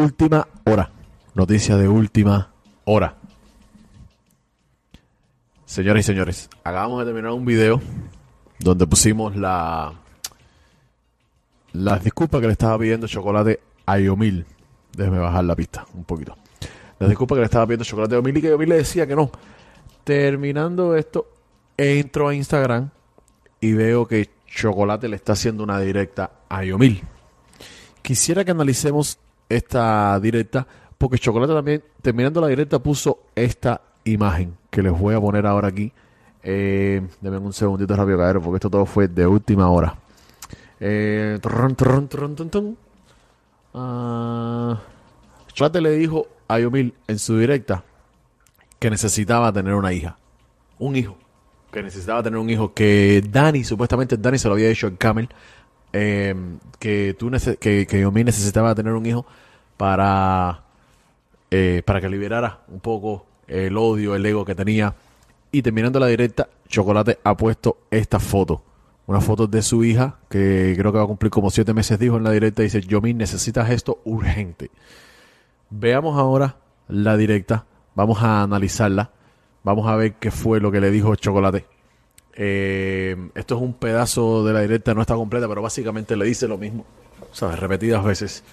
última hora. Noticia de última hora. Señoras y señores, acabamos de terminar un video donde pusimos la las disculpas que le estaba pidiendo Chocolate a Yomil. Déjeme bajar la pista un poquito. Las disculpas que le estaba pidiendo Chocolate a Yomil y que Yomil le decía que no. Terminando esto, entro a Instagram y veo que Chocolate le está haciendo una directa a Yomil. Quisiera que analicemos esta directa porque Chocolate también, terminando la directa, puso esta imagen que les voy a poner ahora aquí. Eh, denme un segundito rápido, caer, porque esto todo fue de última hora. Eh, trrrn, tun, tun. Ah, Chocolate le dijo a Yomil en su directa que necesitaba tener una hija. Un hijo. Que necesitaba tener un hijo. Que Dani, supuestamente Dani se lo había dicho en Camel. Eh, que, tú que, que Yomil necesitaba tener un hijo para, eh, para que liberara un poco el odio, el ego que tenía. Y terminando la directa, Chocolate ha puesto esta foto. Una foto de su hija, que creo que va a cumplir como siete meses, dijo en la directa. Dice, Yomil, necesitas esto urgente. Veamos ahora la directa. Vamos a analizarla. Vamos a ver qué fue lo que le dijo Chocolate. Eh, esto es un pedazo de la directa, no está completa, pero básicamente le dice lo mismo. ¿Sabes? Repetidas veces.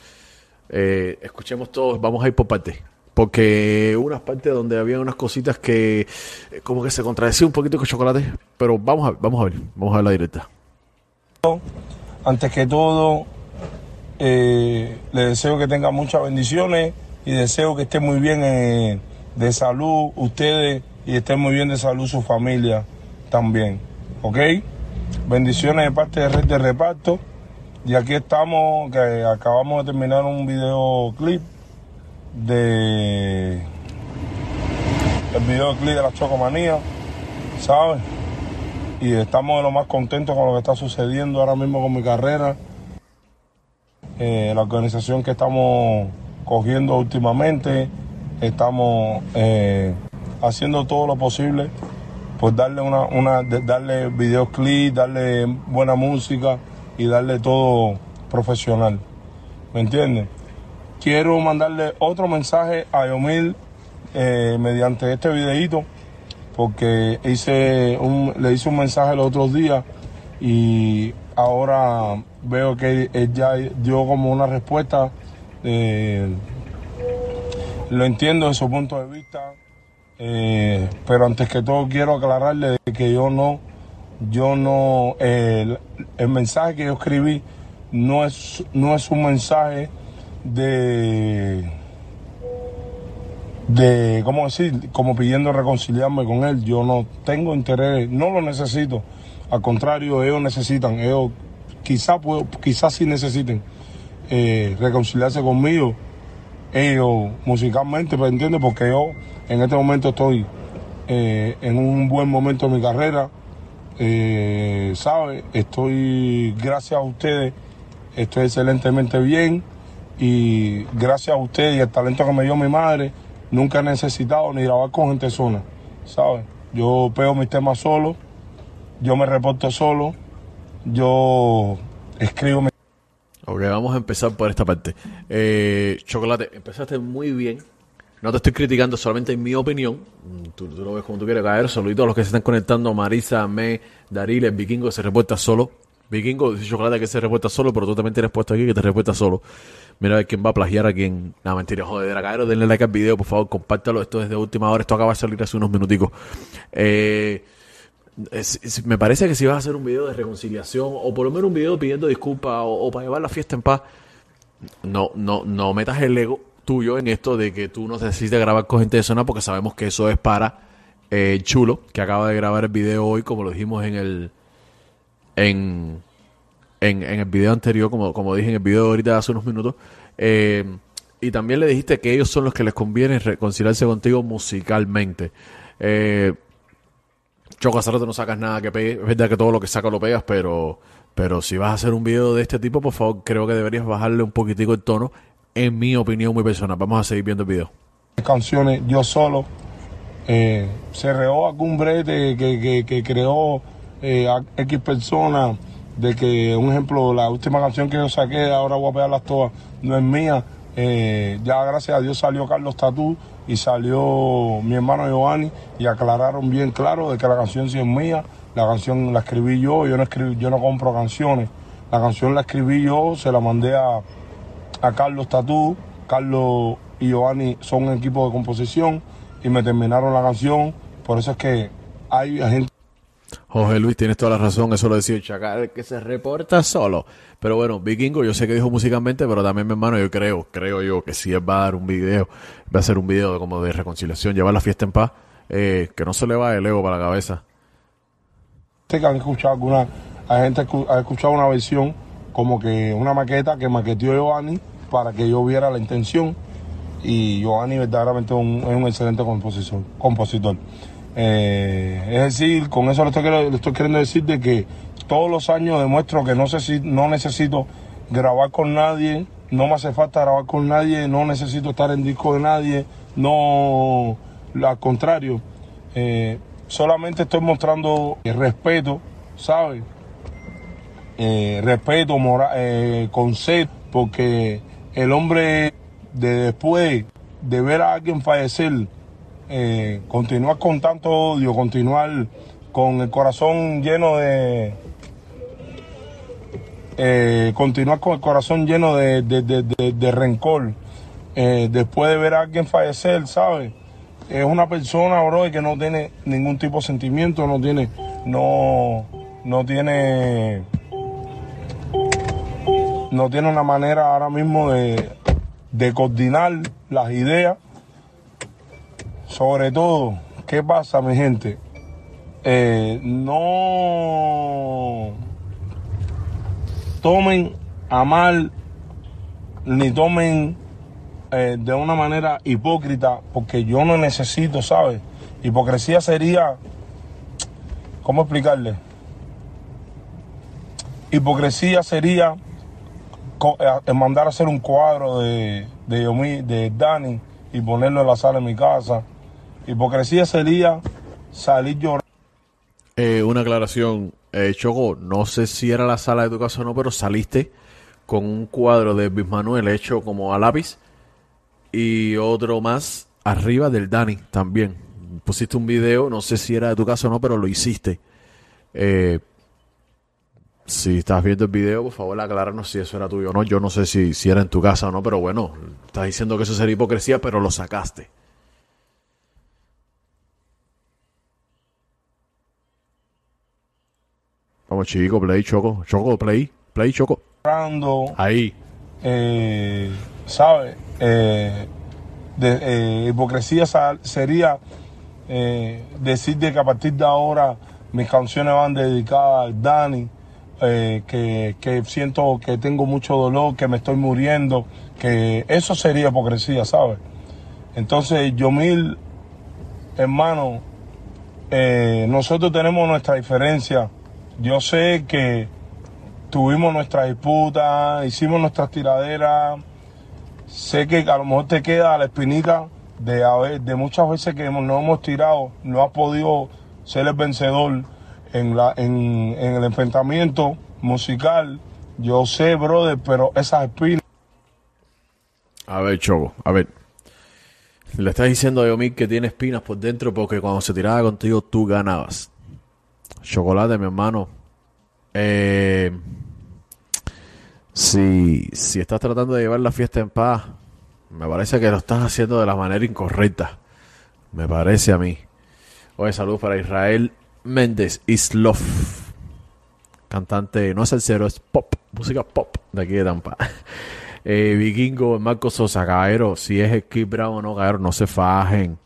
Eh, escuchemos todos, vamos a ir por partes. Porque unas partes donde había unas cositas que eh, como que se contradecía un poquito con Chocolate. Pero vamos a vamos a ver, vamos a ver la directa. Antes que todo, le deseo que tenga muchas bendiciones y deseo que esté muy bien de salud ustedes y estén muy bien de salud su familia también. ¿Ok? Bendiciones de parte de Red de Reparto. Y aquí estamos, que acabamos de terminar un videoclip de el videoclip de la Chocomanía, ¿sabes? y estamos de lo más contentos con lo que está sucediendo ahora mismo con mi carrera. Eh, la organización que estamos cogiendo últimamente, estamos eh, haciendo todo lo posible por darle una, una darle videoclip, darle buena música y darle todo profesional. ¿Me entiendes? Quiero mandarle otro mensaje a Yomil eh, mediante este videíto porque hice un, le hice un mensaje los otros días y ahora veo que él ya dio como una respuesta. eh, lo entiendo de su punto de vista, eh, pero antes que todo quiero aclararle que yo no, yo no, el, mensaje que yo escribí no es, no es un mensaje de de, ¿cómo decir? Como pidiendo reconciliarme con él. Yo no tengo interés, no lo necesito. Al contrario, ellos necesitan, ellos quizás quizás sí necesiten eh, reconciliarse conmigo. Ellos musicalmente, ¿me entiendes? Porque yo en este momento estoy eh, en un buen momento de mi carrera. Eh, ¿Sabe? Estoy, gracias a ustedes, estoy excelentemente bien y gracias a ustedes y el talento que me dio mi madre, nunca he necesitado ni grabar con gente sola, ¿sabes? Yo pego mis temas solo, yo me reporto solo, yo escribo mis Ok, vamos a empezar por esta parte. Eh, Chocolate, empezaste muy bien. No te estoy criticando, solamente en mi opinión. Mm, Tú, lo ves como tú quieres caer. Saluditos a los que se están conectando. Marisa, Me, Daril, el vikingo se reporta solo. Vikingo, dice Chocolate que se reporta solo, pero tú también tienes puesto aquí que te reporta solo. Mira a ver quién va a plagiar a quién. No, mentira, joder, caer. Denle like al video, por favor, compártalo. Esto es de última hora. Esto acaba de salir hace unos minuticos. Eh, me parece que si vas a hacer un video de reconciliación o por lo menos un video pidiendo disculpas o, para llevar la fiesta en paz, no, no, no metas el ego tuyo en esto de que tú no necesitas grabar con gente de zona porque sabemos que eso es para eh, Chulo, que acaba de grabar el video hoy, como lo dijimos en el en, en, en el video anterior, como, como dije en el video de ahorita hace unos minutos. Eh, y también le dijiste que ellos son los que les conviene reconciliarse contigo musicalmente. Eh, Choco, hace rato no sacas nada que pegue. Es verdad que todo lo que sacas lo pegas, pero, pero si vas a hacer un video de este tipo, por favor, creo que deberías bajarle un poquitico el tono, en mi opinión muy personal. Vamos a seguir viendo el video. canciones yo solo. Eh, se reó algún brete que, que, que creó eh, a X personas de que, un ejemplo, la última canción que yo saqué, ahora voy a pegarlas todas, no es mía. Eh, ya gracias a Dios salió Carlos Tatú y salió mi hermano Giovanni y aclararon bien claro de que la canción sí es mía, la canción la escribí yo, yo no escribí, yo no compro canciones, la canción la escribí yo, se la mandé a, a Carlos Tatú, Carlos y Giovanni son un equipo de composición y me terminaron la canción, por eso es que hay gente Jorge Luis, tienes toda la razón, eso lo decía el Chacal, que se reporta solo. Pero bueno, Vikingo, yo sé que dijo musicalmente, pero también mi hermano, yo creo, creo yo que él va a dar un video, va a ser un video de, como de reconciliación, llevar la fiesta en paz, eh, que no se le va el ego para la cabeza. que han hay gente ha escuchado una versión como que una maqueta que maqueteó Giovanni para que yo viera la intención y Giovanni verdaderamente un, es un excelente compositor. compositor. Eh, es decir, con eso le estoy, queriendo decir de que todos los años demuestro que no, sé no necesito grabar con nadie, no me hace falta grabar con nadie, no necesito estar en disco de nadie, no, al contrario, eh, solamente estoy mostrando respeto, ¿sabes? Eh, respeto, moral, eh, concepto, porque el hombre de después de ver a alguien fallecer, eh, continuar con tanto odio, continuar con el corazón lleno de... Eh, continuar con el corazón lleno de, de, de, de rencor, eh, después de ver a alguien fallecer, ¿sabes? Es una persona, bro, que no tiene ningún tipo de sentimiento, no tiene, no, no tiene, no tiene una manera ahora mismo de, de coordinar las ideas sobre todo, ¿qué pasa, mi gente? Eh, no tomen a mal ni tomen eh, de una manera hipócrita, porque yo no necesito, ¿sabes? Hipocresía sería, ¿cómo explicarle? Hipocresía sería eh, mandar a hacer un cuadro de, de, de Dani y ponerlo en la sala de mi casa Hipocresía sería salir llorando. Eh, una aclaración, eh, Choco, no sé si era la sala de tu casa o no, pero saliste con un cuadro de Bismanuel hecho como a lápiz y otro más arriba del Dani también. Pusiste un video, no sé si era de tu casa o no, pero lo hiciste. Eh, si estás viendo el video, por favor aclárarnos si eso era tuyo o no. Yo no sé si, si era en tu casa o no, pero bueno, estás diciendo que eso sería hipocresía, pero lo sacaste. Vamos, chico, play, choco, choco, play, play, choco. Ahí. Eh, ¿Sabes? Eh, eh, hipocresía sería eh, decir que a partir de ahora mis canciones van dedicadas a Dani, eh, que, que, siento que tengo mucho dolor, que me estoy muriendo, que eso sería hipocresía, ¿sabes? Entonces, yo mil, hermano, nosotros tenemos nuestra diferencia yo sé que tuvimos nuestra disputa, hicimos nuestras tiraderas. Sé que a lo mejor te queda la espinita de, haber, de muchas veces que no hemos tirado, no has podido ser el vencedor en, la, en, en el enfrentamiento musical. Yo sé, brother, pero esas espinas. A ver, Choco, a ver. Le estás diciendo a Yomir que tiene espinas por dentro porque cuando se tiraba contigo tú ganabas. Chocolate, mi hermano. Eh, si, si estás tratando de llevar la fiesta en paz, me parece que lo estás haciendo de la manera incorrecta. Me parece a mí. Oye, saludos para Israel Méndez Islov. Cantante, no es el cero, es pop, música pop de aquí de Tampa. Eh, Vikingo, Marco Sosa, Caero, si es Kid Brown o no, Caero, no se fajen.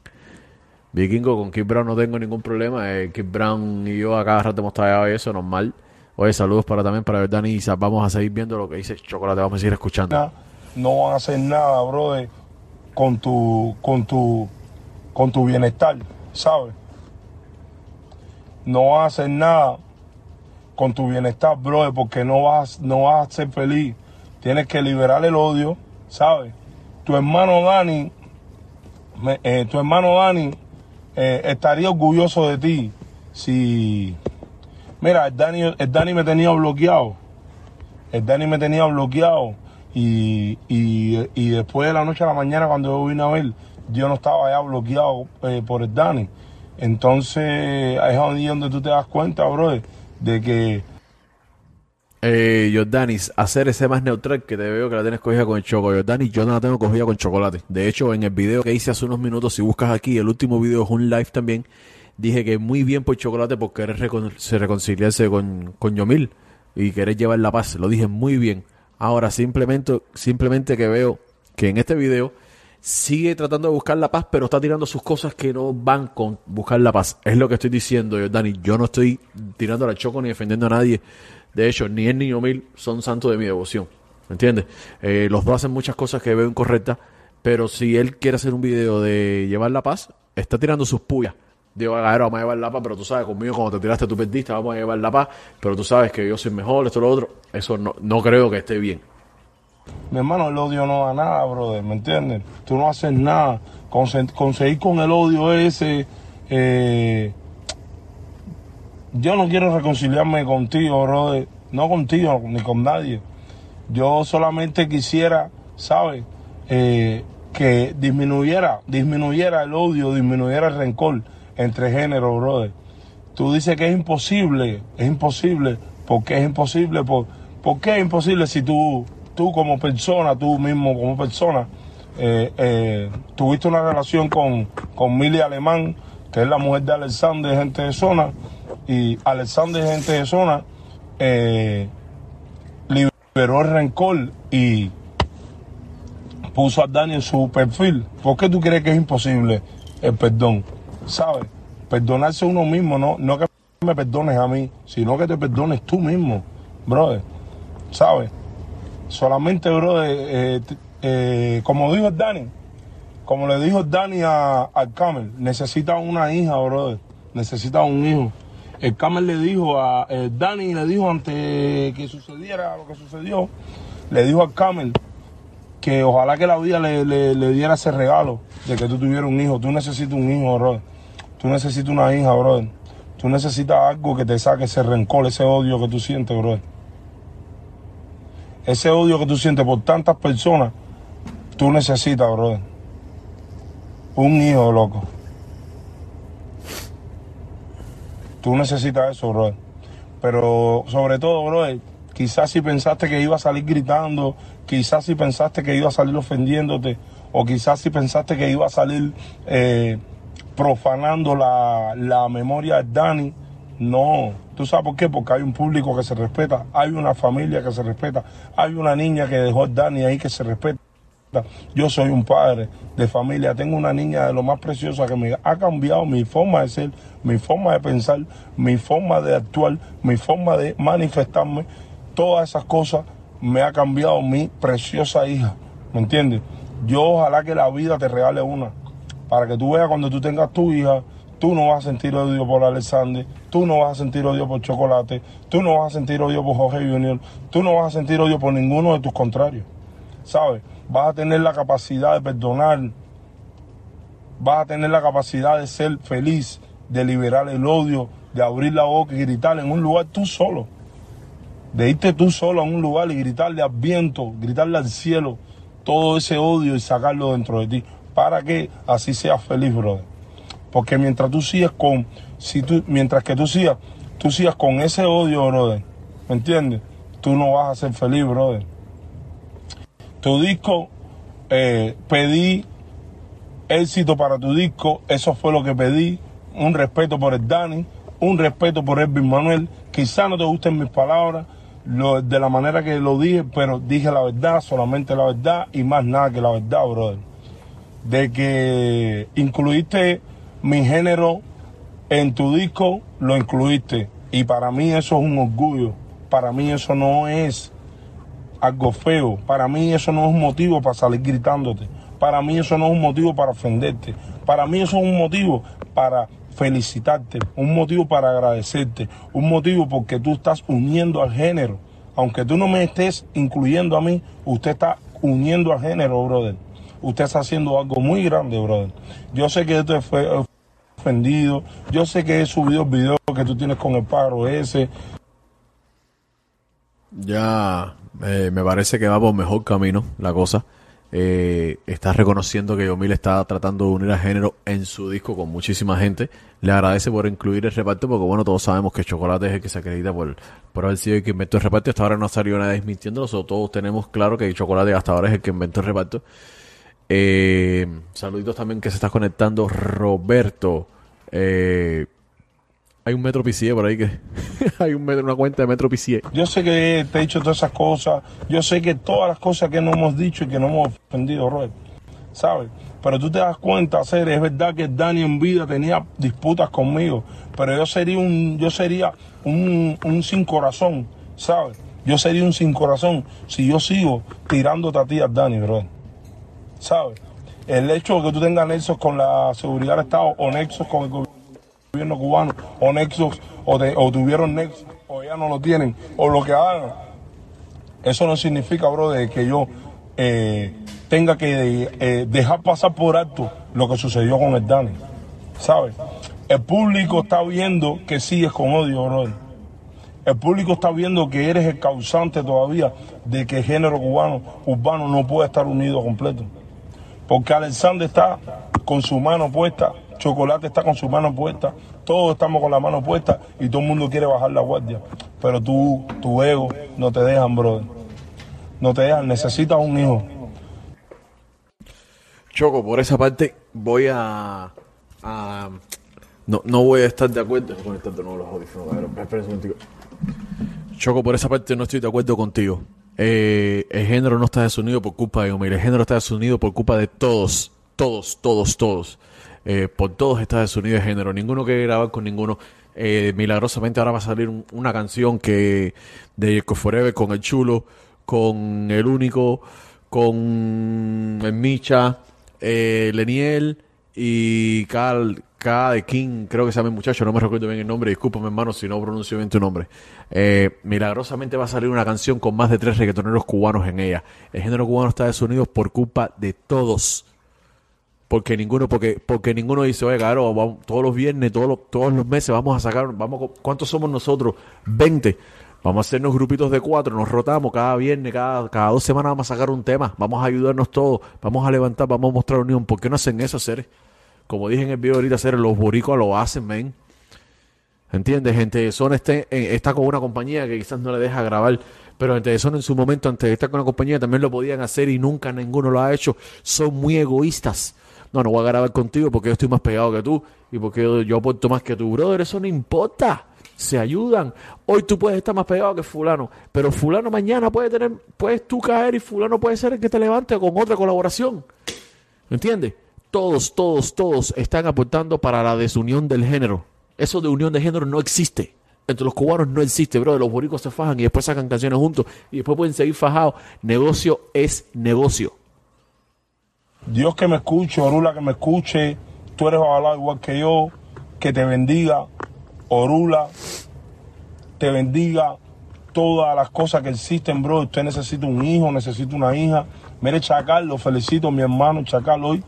Vikingo, con Kid Brown no tengo ningún problema. Eh, Kid Brown y yo acá rato hemos estado y eso, normal. Oye, saludos para también para Dani y Vamos a seguir viendo lo que dice Chocolate, vamos a seguir escuchando. No van a hacer nada, brother, con tu, con tu, con tu bienestar, ¿sabes? No van a hacer nada con tu bienestar, brother, porque no vas, no vas a ser feliz. Tienes que liberar el odio, ¿sabes? Tu hermano Dani, eh, tu hermano Dani eh, estaría orgulloso de ti si... Mira, el Dani, el Dani me tenía bloqueado. El Dani me tenía bloqueado. Y, y, y después de la noche a la mañana, cuando yo vine a ver, yo no estaba ya bloqueado eh, por el Dani. Entonces, es ahí donde tú te das cuenta, bro, de que Eh, Jordanis, hacer ese más neutral que te veo que la tienes cogida con el choco. Jordanis, yo no la tengo cogida con chocolate. De hecho, en el video que hice hace unos minutos, si buscas aquí, el último video es un live también, dije que muy bien por chocolate por querer recon- se reconciliarse con, con Yomil y querer llevar la paz. Lo dije muy bien. Ahora, simplemente, simplemente que veo que en este video sigue tratando de buscar la paz, pero está tirando sus cosas que no van con buscar la paz. Es lo que estoy diciendo, Jordani. Yo no estoy tirando la choco ni defendiendo a nadie. De hecho, ni él ni Yomil son santos de mi devoción. ¿Me entiendes? Eh, los dos hacen muchas cosas que veo incorrectas, pero si él quiere hacer un video de llevar la paz, está tirando sus puyas. Digo, "Agadero, vamos a llevar la paz, pero tú sabes, conmigo cuando te tiraste tú perdiste, vamos a llevar la paz, pero tú sabes que yo soy mejor, esto, lo otro. Eso no, no creo que esté bien. Mi hermano, el odio no da nada, brother, ¿me entiendes? Tú no haces nada. Conse- conseguir con el odio ese. eh, yo no quiero reconciliarme contigo, brother. No contigo, ni con nadie. Yo solamente quisiera, ¿sabes? Eh, que disminuyera, disminuyera el odio, disminuyera el rencor entre géneros, brother. Tú dices que es imposible, es imposible. ¿Por qué es imposible? ¿Por, qué es imposible si tú, tú como persona, tú mismo como persona, eh, eh, tuviste una relación con, con Alemán, que es la mujer de Alexander, gente de zona, y Alexander, gente de zona, eh, liberó el rencor y puso a Dani en su perfil. ¿Por qué tú crees que es imposible el perdón? ¿Sabes? Perdonarse uno mismo, no, no que me perdones a mí, sino que te perdones tú mismo, brother. ¿Sabes? Solamente, brother, eh, eh, como dijo Dani, como le dijo Dani a, al Camel, necesita una hija, brother. Necesita un hijo. El Camel le dijo a el Dani, le dijo antes que sucediera lo que sucedió, le dijo al Camel que ojalá que la vida le, le- le diera ese regalo de que tú tuvieras un hijo. Tú necesitas un hijo, brother. Tú necesitas una hija, brother. Tú necesitas algo que te saque ese rencor, ese odio que tú sientes, brother. Ese odio que tú sientes por tantas personas, tú necesitas, brother. Un hijo, loco. Tú necesitas eso, brother. Pero sobre todo, brother, quizás si pensaste que iba a salir gritando, quizás si pensaste que iba a salir ofendiéndote, o quizás si pensaste que iba a salir eh, profanando la, la memoria de Dani, no. ¿Tú sabes por qué? Porque hay un público que se respeta, hay una familia que se respeta, hay una niña que dejó a Dani ahí que se respeta. Yo soy un padre de familia, tengo una niña de lo más preciosa que me ha cambiado mi forma de ser, mi forma de pensar, mi forma de actuar, mi forma de manifestarme. Todas esas cosas me ha cambiado mi preciosa hija. ¿Me entiendes? Yo ojalá que la vida te regale una. Para que tú veas cuando tú tengas tu hija, tú no vas a sentir odio por Alexander, tú no vas a sentir odio por Chocolate, tú no vas a sentir odio por Jorge Junior, tú no vas a sentir odio por ninguno de tus contrarios. ¿sabes? Vas a tener la capacidad de perdonar, vas a tener la capacidad de ser feliz, de liberar el odio, de abrir la boca y gritar en un lugar tú solo. De irte tú solo a un lugar y gritarle al viento, gritarle al cielo todo ese odio y sacarlo dentro de ti, para que así seas feliz, brother. Porque mientras tú sigas con, si tú, mientras que tú sigas, tú sigas con ese odio, brother, ¿me entiendes? Tú no vas a ser feliz, brother tu disco, eh, pedí éxito para tu disco, eso fue lo que pedí, un respeto por el Dani, un respeto por Elvin Manuel, quizá no te gusten mis palabras, de la manera que lo dije, pero dije la verdad, solamente la verdad y más nada que la verdad, brother. De que incluiste mi género en tu disco, lo incluiste. Y para mí eso es un orgullo. Para mí eso no es algo feo. Para mí eso no es un motivo para salir gritándote. Para mí eso no es un motivo para ofenderte. Para mí eso es un motivo para felicitarte, un motivo para agradecerte, un motivo porque tú estás uniendo al género. Aunque tú no me estés incluyendo a mí, usted está uniendo al género, brother. Usted está haciendo algo muy grande, brother. Yo sé que esto fue ofendido, yo sé que he subido el video que tú tienes con el pájaro ese, Ya, Eh, me parece que va por mejor camino la cosa. Eh, está reconociendo que Yomil está tratando de unir a género en su disco con muchísima gente. Le agradece por incluir el reparto porque, bueno, todos sabemos que Chocolate es el que se acredita por, por haber sido el que inventó el reparto. Hasta ahora no ha salido nada desmintiéndolo. todos tenemos claro que Chocolate hasta ahora es el que inventó el reparto. Eh, saluditos también que se está conectando Roberto. Eh, hay un Metro PCE por ahí que hay un metro, una cuenta de Metro PCE. Yo sé que te he dicho todas esas cosas. Yo sé que todas las cosas que no hemos dicho y que no hemos ofendido, Robert. ¿Sabes? Pero tú te das cuenta, hacer, es verdad que Dani en vida tenía disputas conmigo, pero yo sería un, yo sería un, un sin corazón, ¿sabes? Yo sería un sin corazón si yo sigo tirándote a ti a Dani, bro. ¿Sabes? El hecho de que tú tengas nexos con la seguridad del Estado o nexos con el gobierno cubano o nexos o, tuvieron nexos o ya no lo tienen o lo que hagan, eso no significa, bro, de que yo eh, tenga que eh, dejar pasar por alto lo que sucedió con el Dani. ¿Sabes? El público está viendo que sigues con odio, bro. El público está viendo que eres el causante todavía de que el género cubano urbano no puede estar unido completo. Porque Alexander está con su mano puesta, Chocolate está con su mano puesta, todos estamos con la mano puesta y todo el mundo quiere bajar la guardia. Pero tú, tu ego, no te dejan, brother. No te dejan, necesitas un hijo. Choco, por esa parte voy a... no, no voy a estar de acuerdo. Choco, por esa parte no estoy de acuerdo contigo. Eh, el género no está desunido por culpa de Omar. El género está desunido por culpa de todos. Todos, todos, todos. Eh, por todos está desunido el género. Ninguno quiere grabar con ninguno. Eh, milagrosamente ahora va a salir una canción que de Eco Forever con el chulo, con el único, con el Micha, Leniel y Carl, K de King, creo que se llama muchacho, no me recuerdo bien el nombre, discúlpame hermano si no pronuncio bien tu nombre. Eh, milagrosamente va a salir una canción con más de tres reggaetoneros cubanos en ella. El género cubano está desunido por culpa de todos. Porque ninguno, porque, porque ninguno dice, oye, claro, todos los viernes, todos los, todos los meses vamos a sacar, vamos, ¿cuántos somos nosotros? 20. Vamos a hacernos grupitos de cuatro, nos rotamos cada viernes, cada, cada dos semanas vamos a sacar un tema, vamos a ayudarnos todos, vamos a levantar, vamos a mostrar unión. ¿Por qué no hacen eso, seres? Como dije en el video ahorita, hacer los boricos lo hacen, men. ¿Entiendes? Gente Zona este, está, con una compañía que quizás no le deja grabar, pero gente de Zona en su momento, antes de estar con la compañía, también lo podían hacer y nunca ninguno lo ha hecho. Son muy egoístas. No, no voy a grabar contigo porque yo estoy más pegado que tú y porque yo, aporto más que tú, brother. Eso no importa. Se ayudan. Hoy tú puedes estar más pegado que fulano, pero fulano mañana puede tener, puedes tú caer y fulano puede ser el que te levante con otra colaboración. ¿Entiendes? todos, todos, todos están aportando para la desunión del género. Eso de unión de género no existe. Entre los cubanos no existe, bro. Los boricos se fajan y después sacan canciones juntos y después pueden seguir fajados. Negocio es negocio. Dios que me escuche, Orula que me escuche, tú eres ojalá igual que yo, que te bendiga, Orula, te bendiga todas las cosas que existen, bro. Usted necesita un hijo, necesita una hija. Mire, Chacal, lo felicito, mi hermano Chacal, hoy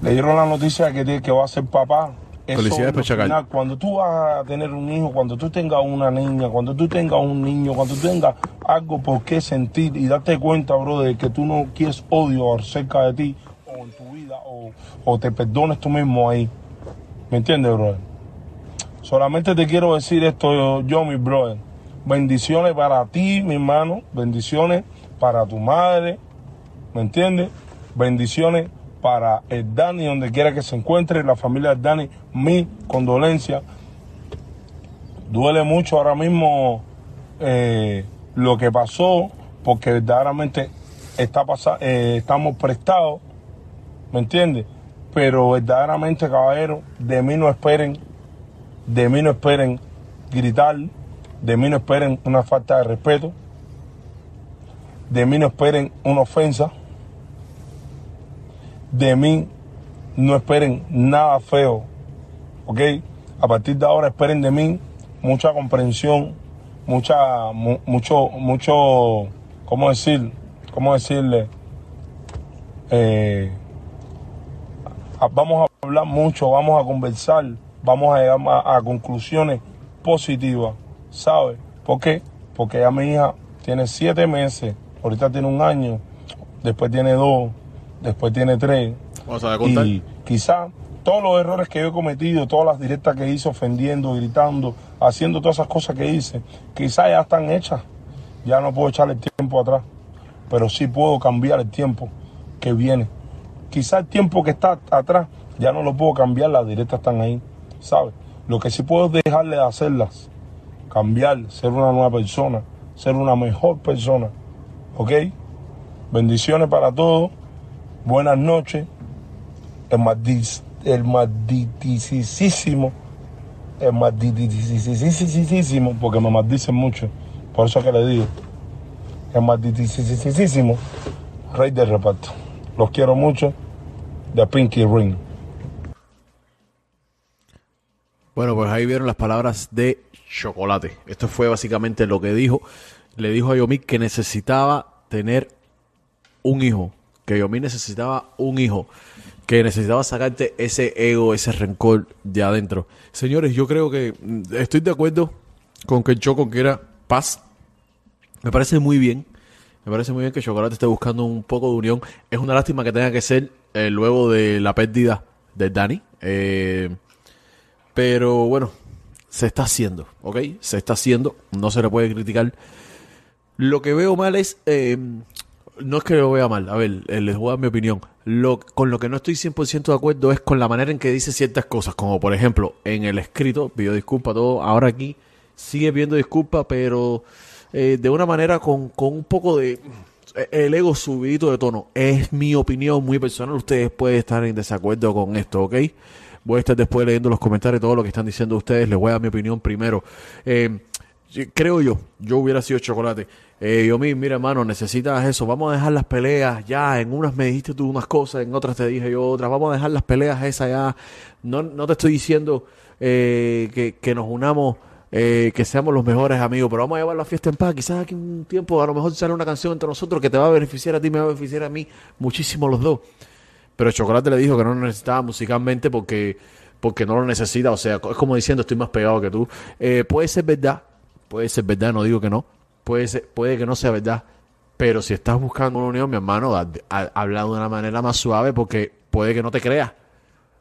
le dieron la noticia que, que va a ser papá. Felicidades, final, Cuando tú vas a tener un hijo, cuando tú tengas una niña, cuando tú tengas un niño, cuando tú tengas algo por qué sentir y darte cuenta, bro, de que tú no quieres odio acerca de ti o en tu vida o, te perdones tú mismo ahí. ¿Me entiendes, bro? Solamente te quiero decir esto yo, mi brother. Bendiciones para ti, mi hermano. Bendiciones para tu madre. ¿Me entiendes? Bendiciones para el Dani, donde quiera que se encuentre, la familia del Dani, mi condolencia. Duele mucho ahora mismo eh, lo que pasó, porque verdaderamente está eh, estamos prestados, ¿me entiendes? Pero verdaderamente, caballero, de mí no esperen, de mí no esperen gritar, de mí no esperen una falta de respeto, de mí no esperen una ofensa de mí no esperen nada feo, ¿ok? A partir de ahora esperen de mí mucha comprensión, mucha, mucho, mucho, ¿cómo decir? ¿Cómo decirle? Eh, vamos a hablar mucho, vamos a conversar, vamos a llegar a, conclusiones positivas, ¿sabes? ¿Por qué? Porque ya mi hija tiene siete meses, ahorita tiene un año, después tiene dos, después tiene tres. Vamos a contar. Y quizá todos los errores que yo he cometido, todas las directas que hice ofendiendo, gritando, haciendo todas esas cosas que hice, quizá ya están hechas. Ya no puedo echarle el tiempo atrás, pero sí puedo cambiar el tiempo que viene. Quizá el tiempo que está atrás ya no lo puedo cambiar, las directas están ahí, ¿sabes? Lo que sí puedo es dejarle de hacerlas, cambiar, ser una nueva persona, ser una mejor persona, ¿ok? Bendiciones para todos, buenas noches, el más el malditisísimo, el porque me maldicen mucho, por eso que le digo, el malditisísimo, rey del reparto. Los quiero mucho, de Pinky Ring. Bueno, pues ahí vieron las palabras de Chocolate. Esto fue básicamente lo que dijo. Le dijo a Yomi que necesitaba tener un hijo. Que Yomi necesitaba un hijo. Que necesitaba sacarte ese ego, ese rencor de adentro. Señores, yo creo que mm, estoy de acuerdo con que Choco quiera paz. Me parece muy bien. Me parece muy bien que Chocolate esté buscando un poco de unión. Es una lástima que tenga que ser eh, luego de la pérdida de Dani. Eh, pero bueno, se está haciendo, ¿ok? Se está haciendo, no se le puede criticar. Lo que veo mal es, eh, no es que lo vea mal, a ver, eh, les voy a dar mi opinión. Lo, con lo que no estoy 100% de acuerdo es con la manera en que dice ciertas cosas, como por ejemplo, en el escrito, pidió disculpa todo, ahora aquí sigue pidiendo disculpa, pero eh, de una manera con, con un poco de el ego subidito de tono. Es mi opinión muy personal, ustedes pueden estar en desacuerdo con esto, ¿ok? Voy a estar después leyendo los comentarios, todo lo que están diciendo ustedes. Les voy a dar mi opinión primero. Eh, creo yo, yo hubiera sido chocolate. Eh, yo, mira, hermano, necesitas eso. Vamos a dejar las peleas ya. En unas me dijiste tú unas cosas, en otras te dije yo otras. Vamos a dejar las peleas esas ya. No, no te estoy diciendo eh, que, que, nos unamos. Eh, que seamos los mejores amigos, pero vamos a llevar la fiesta en paz. Quizás aquí un tiempo a lo mejor sale una canción entre nosotros que te va a beneficiar a ti, me va a beneficiar a mí, muchísimo los dos. Pero Chocolate le dijo que no lo necesitaba musicalmente porque, porque no lo necesita. O sea, es como diciendo estoy más pegado que tú. Eh, puede ser verdad, puede ser verdad, no digo que no. Puede, ser, puede que no sea verdad. Pero si estás buscando una unión, mi hermano, habla de una manera más suave porque puede que no te creas.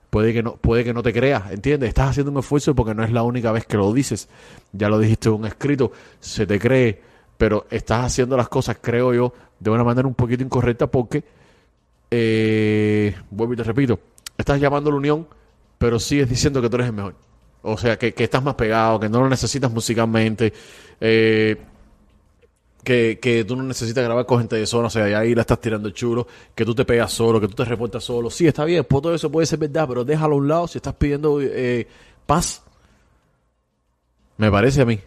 Puede que no, puede que no te creas, ¿entiendes? Estás haciendo un esfuerzo porque no es la única vez que lo dices. Ya lo dijiste en un escrito, se te cree, pero estás haciendo las cosas, creo yo, de una manera un poquito incorrecta porque eh, vuelvo y te repito, estás llamando a la unión, pero sigues diciendo que tú eres el mejor. O sea, que, estás más pegado, que no lo necesitas musicalmente, eh, que, que, tú no necesitas grabar con gente de zona, o sea, ahí la estás tirando el chulo, que tú te pegas solo, que tú te reportas solo. Sí, está bien, pues todo eso puede ser verdad, pero déjalo a un lado si estás pidiendo eh, paz. Me parece a mí,